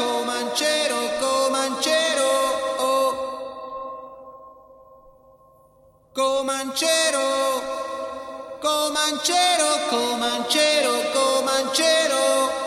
Comanchero, Comanchero. Oh. Comanchero, Comanchero, Comanchero, Comanchero.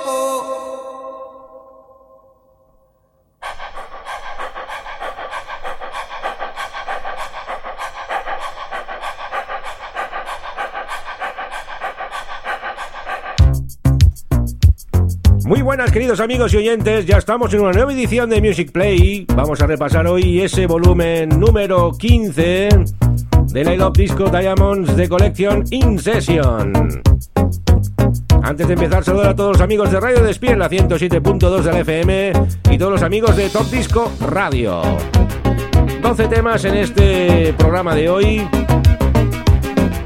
Muy buenas queridos amigos y oyentes, ya estamos en una nueva edición de Music Play. Vamos a repasar hoy ese volumen número 15 de la Love Disco Diamonds de colección In Session. Antes de empezar, saludar a todos los amigos de Radio Despiel, la 107.2 de la FM y todos los amigos de Top Disco Radio. 12 temas en este programa de hoy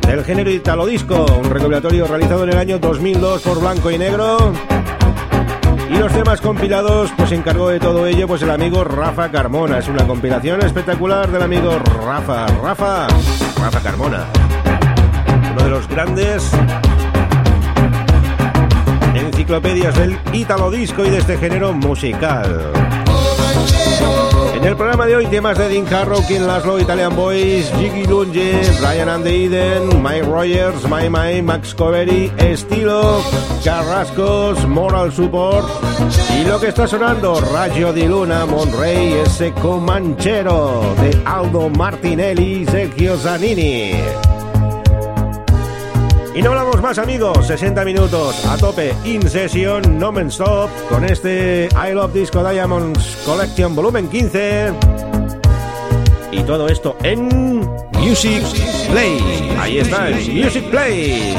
del género Italo Disco, un recopilatorio realizado en el año 2002 por Blanco y Negro. Y los temas compilados, pues encargó de todo ello pues el amigo Rafa Carmona. Es una compilación espectacular del amigo Rafa. Rafa, Rafa Carmona. Uno de los grandes enciclopedias del Italo Disco y de este género musical. En el programa de hoy temas de Dean Carroll, King Laszlo, Italian Boys, Jiggy Lunge, Brian and the Eden, Mike Rogers, My My, Max Covery, Estilo, Carrascos, Moral Support y lo que está sonando, Raggio di Luna, Monrey, ese Comanchero de Aldo Martinelli, Sergio Zanini. Y no hablamos más amigos, 60 minutos a tope, in session, no men stop, con este I Love Disco Diamonds Collection volumen 15. Y todo esto en Music Play. Ahí está, es Music Play.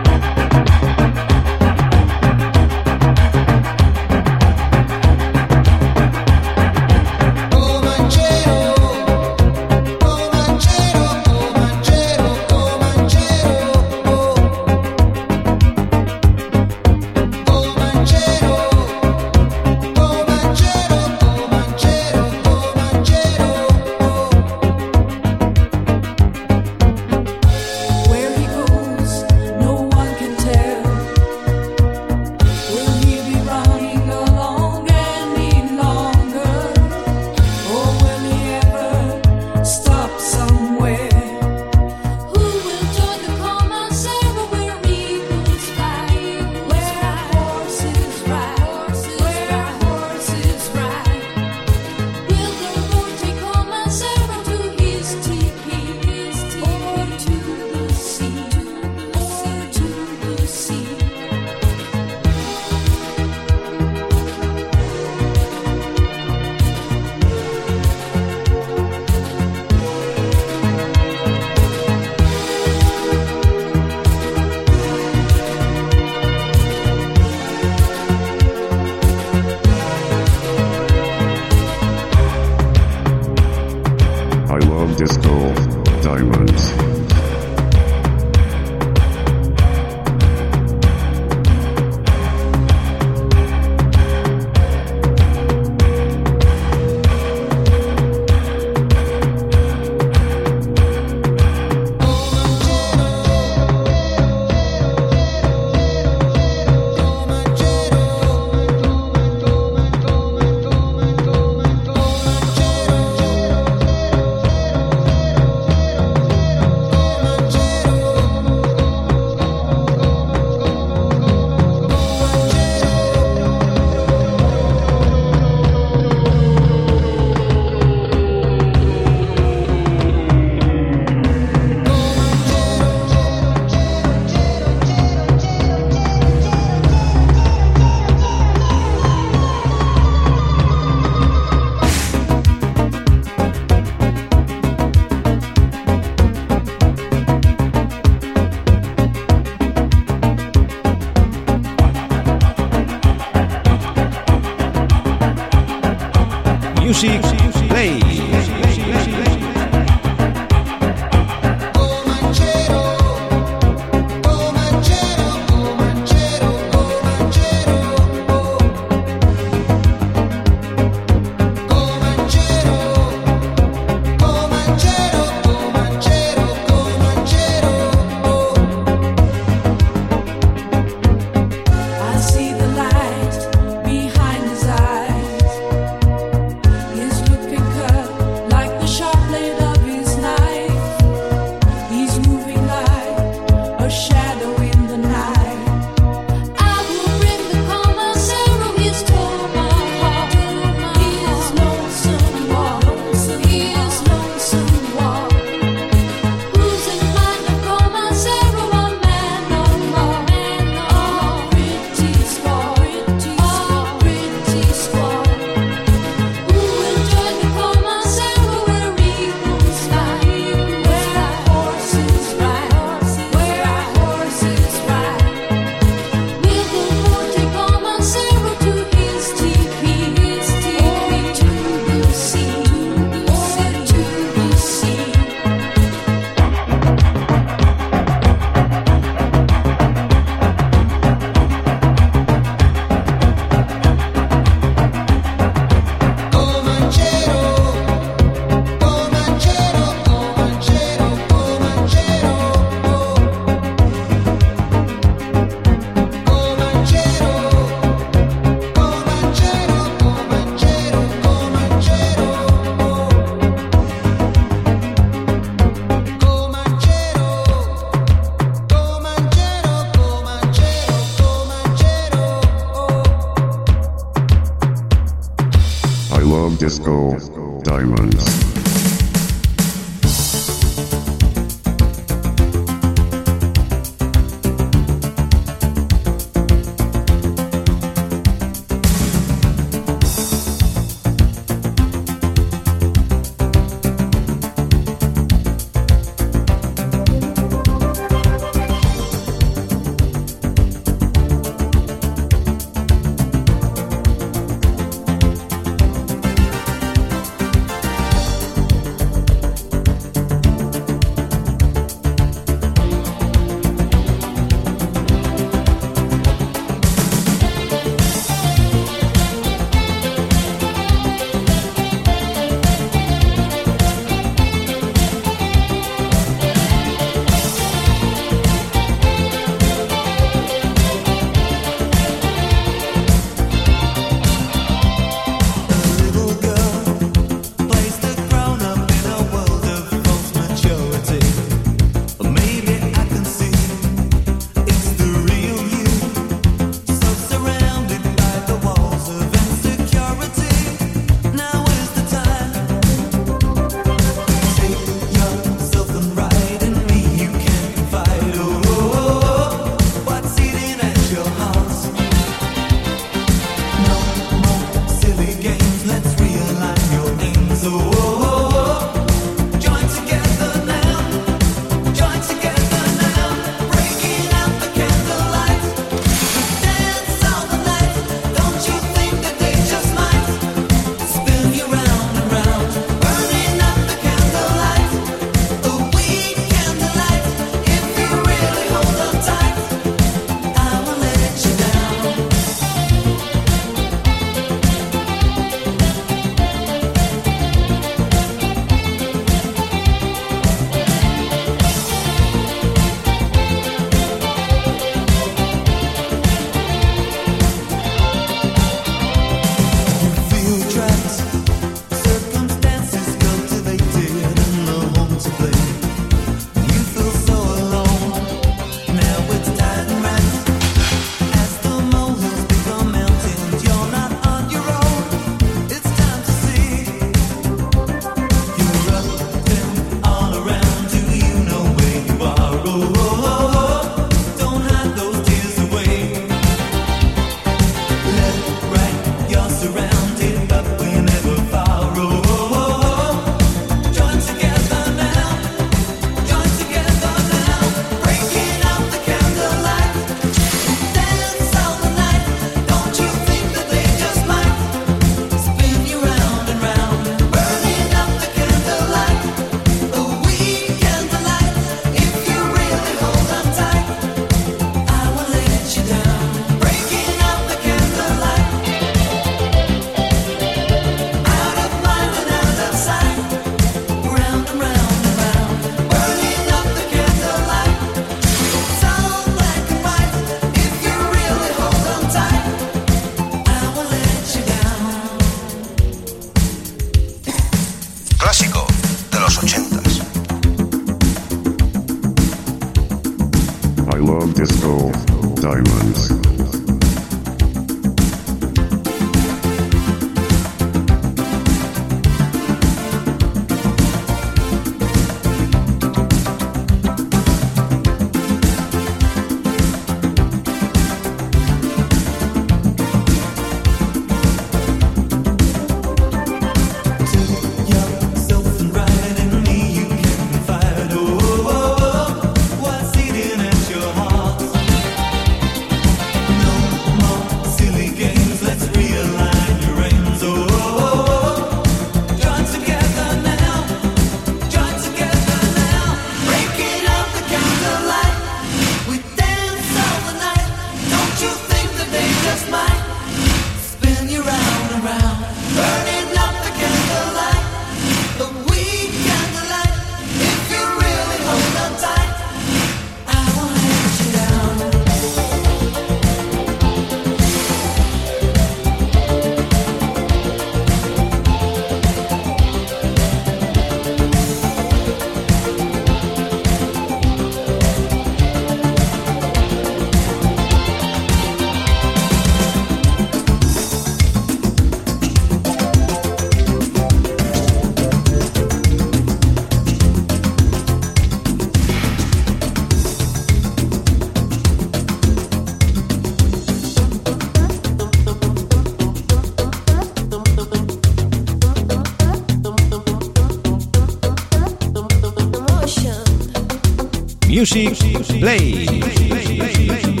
Music Play.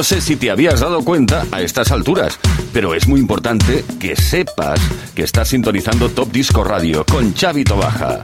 No sé si te habías dado cuenta a estas alturas, pero es muy importante que sepas que estás sintonizando Top Disco Radio con Xavi Tobaja.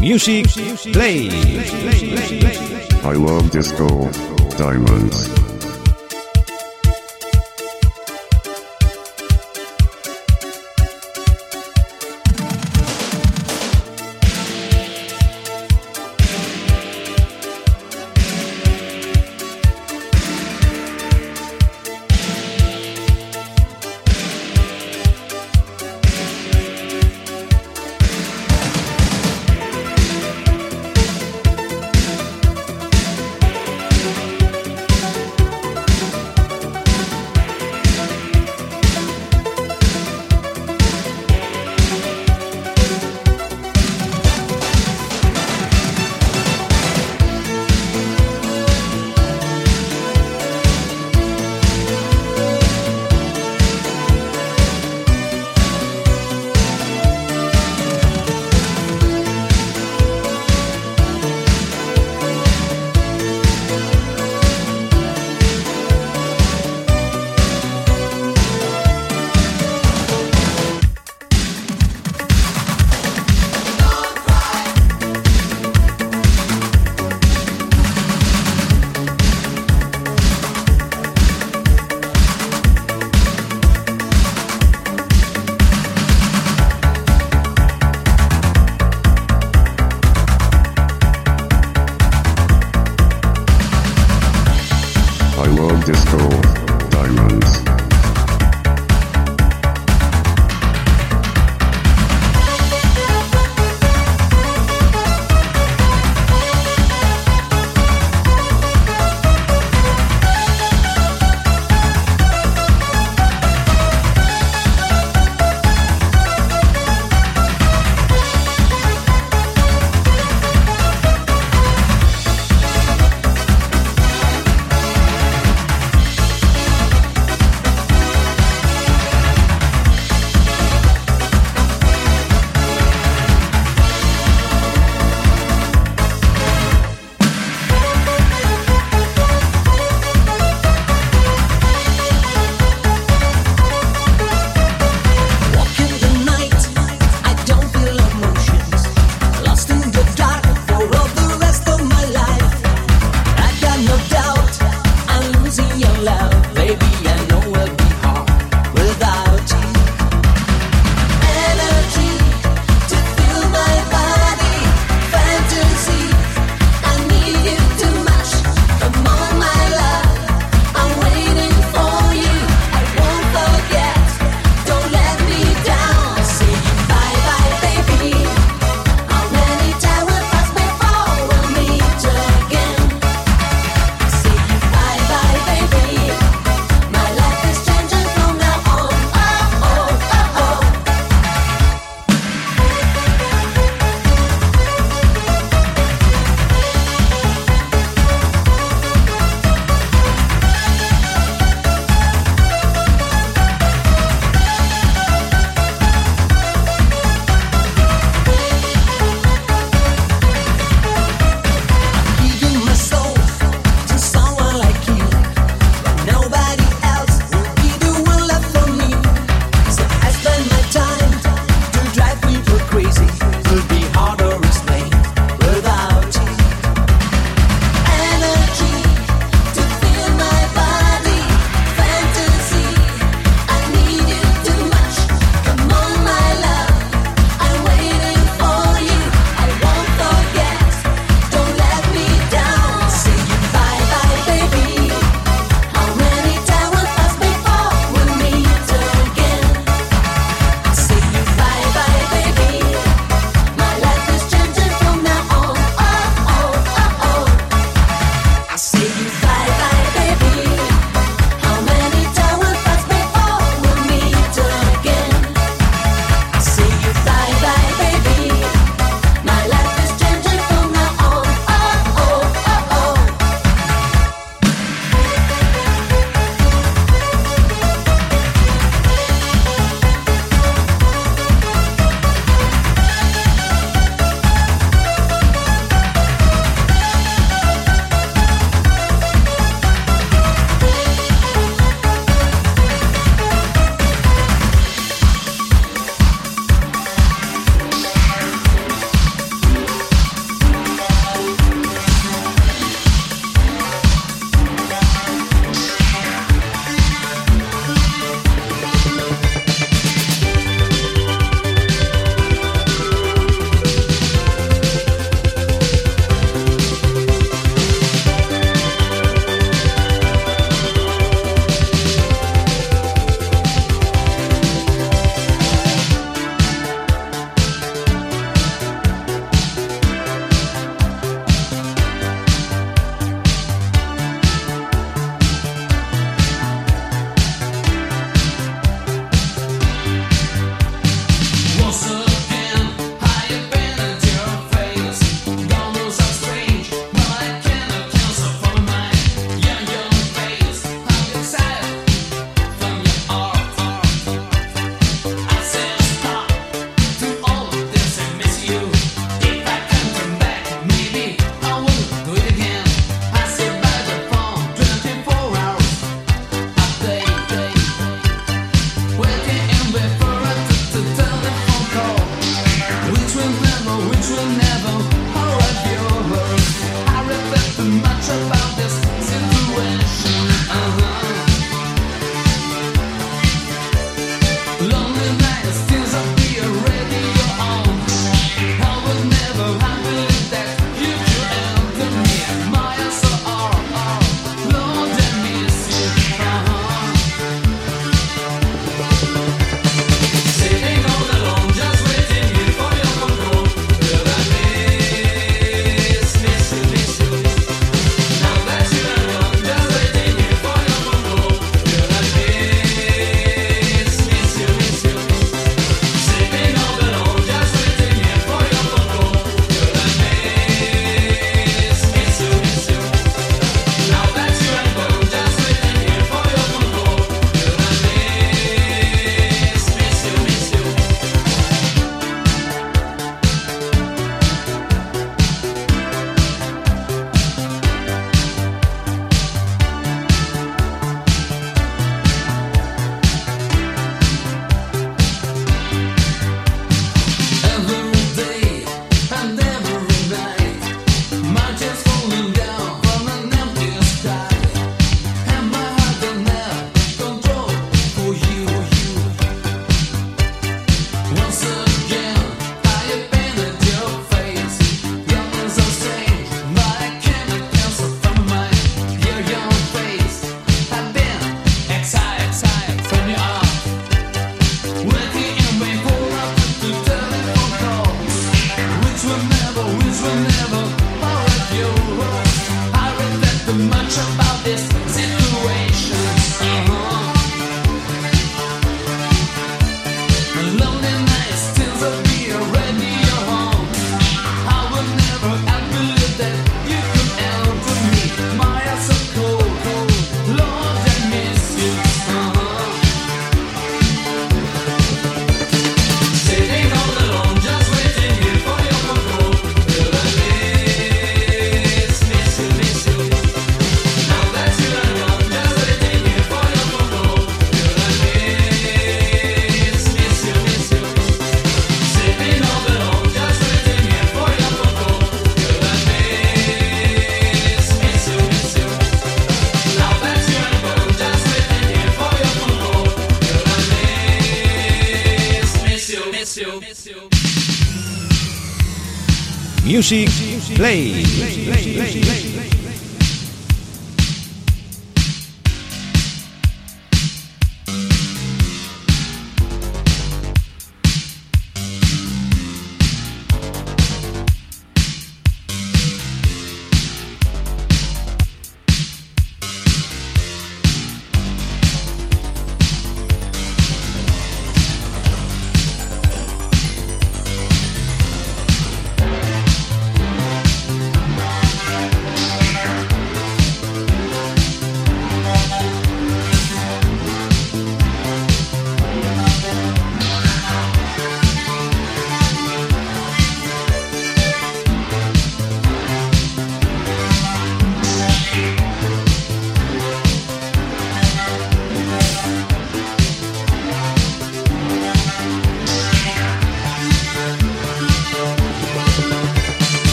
Music Play. I love disco diamonds.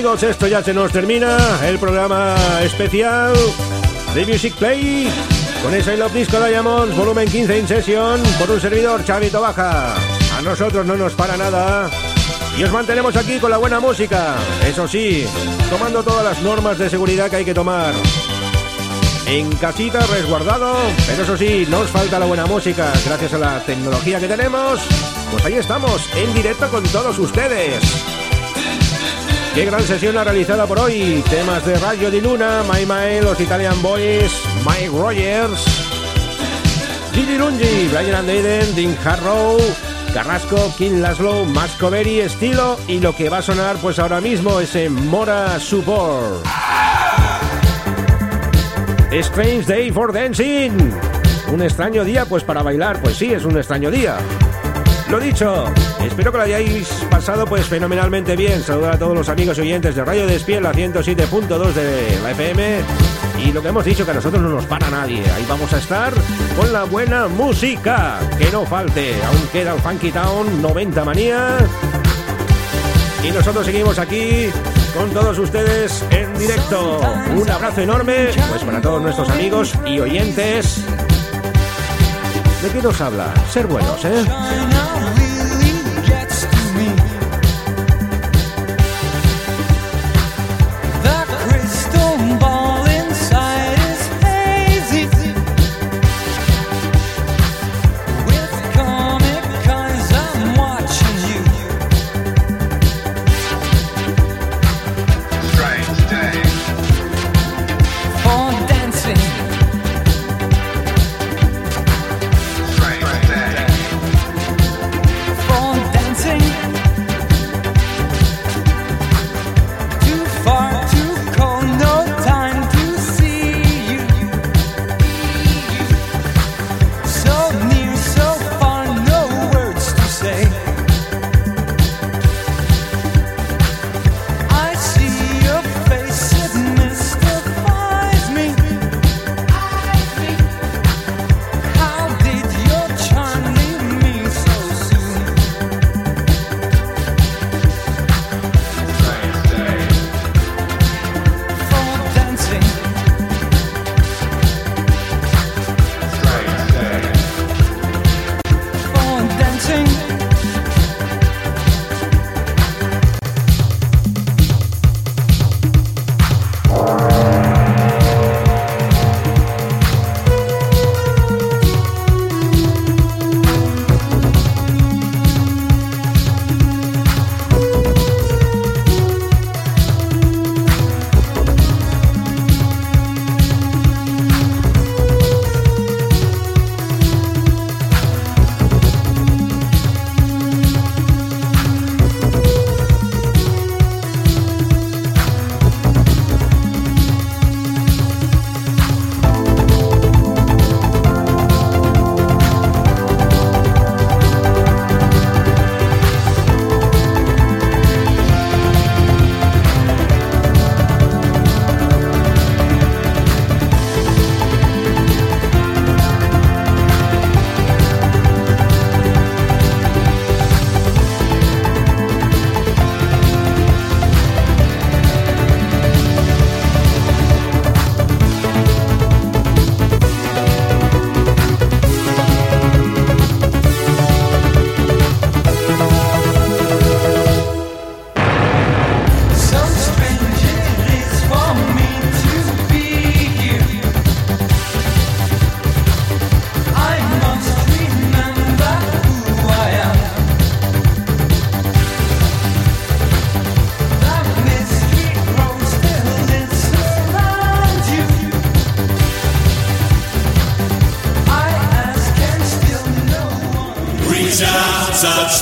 Amigos, esto ya se nos termina, el programa especial de Music Play con ese Love Disco Diamonds, volumen 15 in session, por un servidor Chavito Baja. A nosotros no nos para nada y os mantenemos aquí con la buena música, eso sí, tomando todas las normas de seguridad que hay que tomar. En casita, resguardado, pero eso sí, no os falta la buena música, gracias a la tecnología que tenemos. Pues ahí estamos, en directo con todos ustedes. Qué gran sesión la realizada por hoy. Temas de Rayo di Luna, My My, los Italian Boys, Mike Rogers, Gigi Lungi, Brian and Aiden, Dean Harrow, Carrasco, King Laszlo, Mascoveri, Estilo y lo que va a sonar pues ahora mismo es en Mora Support. Strange Day for Dancing. Un extraño día pues para bailar, pues sí, es un extraño día. Lo dicho, espero que lo hayáis pasado pues fenomenalmente bien. Saludar a todos los amigos oyentes de Radio Despiel, la 107.2 de la FM. Y lo que hemos dicho, que a nosotros no nos para nadie. Ahí vamos a estar con la buena música. Que no falte. Aún queda el Funky Town 90 Manía. Y nosotros seguimos aquí con todos ustedes en directo. Un abrazo enorme pues para todos nuestros amigos y oyentes. ¿De qué nos habla? Ser buenos, ¿eh?